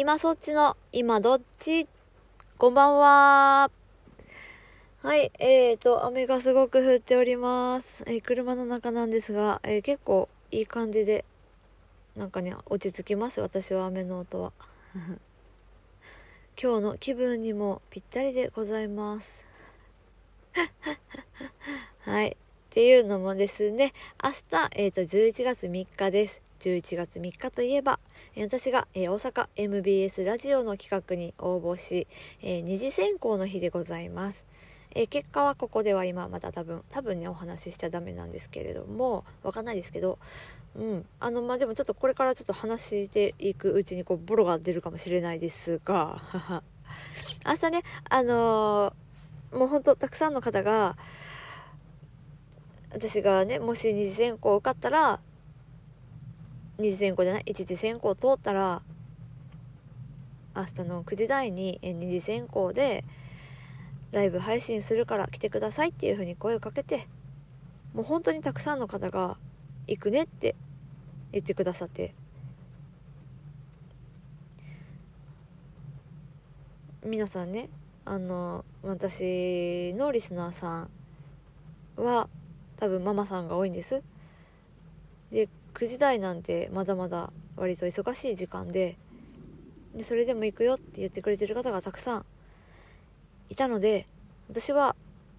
今そっちの、今どっち？こんばんは。はい、えーと、雨がすごく降っております。えー、車の中なんですが、えー、結構いい感じで、なんかね、落ち着きます、私は雨の音は。今日の気分にもぴったりでございます。はい。っていうのもですね、明日、えっ、ー、と、11月3日です。11月3日といえば、私が、え大阪 MBS ラジオの企画に応募し、え二次選考の日でございます。え結果はここでは今まだ多分、多分ね、お話ししちゃダメなんですけれども、わかんないですけど、うん。あの、まあ、でもちょっとこれからちょっと話していくうちに、こう、ボロが出るかもしれないですが、明日ね、あのー、もうほんとたくさんの方が、私がね、もし二次選考受かったら、二次選考じゃない？一次選考通ったら明日の9時台に二次選考でライブ配信するから来てくださいっていう風に声をかけてもう本当にたくさんの方が行くねって言ってくださって。皆さんねあの私のリスナーさんは多分ママさんが多いんです。で9時台なんてまだまだ割と忙しい時間ででそれでも行くよって言ってくれてる方がたくさんいたので私は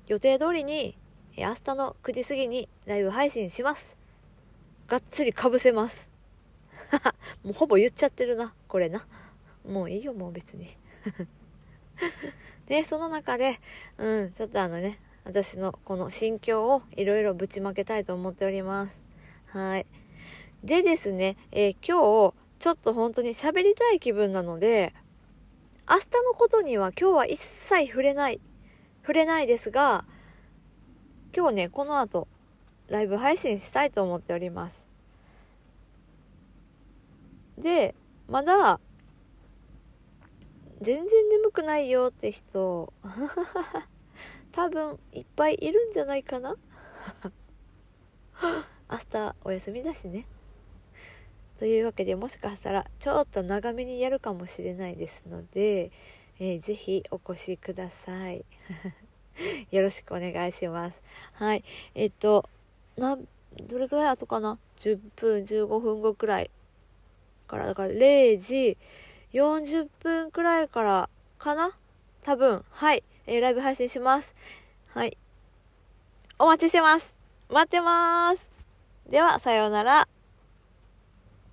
予定通りに明日の9時過ぎにライブ配信します。がっつりかぶせます。もうほぼ言っちゃってるなこれな。もういいよもう別に。でその中でうんちょっとあのね私のこの心境をいろいろぶちまけたいと思っております。はい。でですね、えー、今日、ちょっと本当に喋りたい気分なので、明日のことには今日は一切触れない、触れないですが、今日ね、この後、ライブ配信したいと思っております。で、まだ、全然眠くないよって人、多分いっぱいいるんじゃないかな 明日お休みだしね。というわけでもしかしたらちょっと長めにやるかもしれないですので、えー、ぜひお越しください。よろしくお願いします。はい。えっとなどれくらい後かな？10分15分後くらいから。だから0時40分くらいからかな？多分。はい、えー、ライブ配信します。はい。お待ちしてます。待ってます。ではさようなら。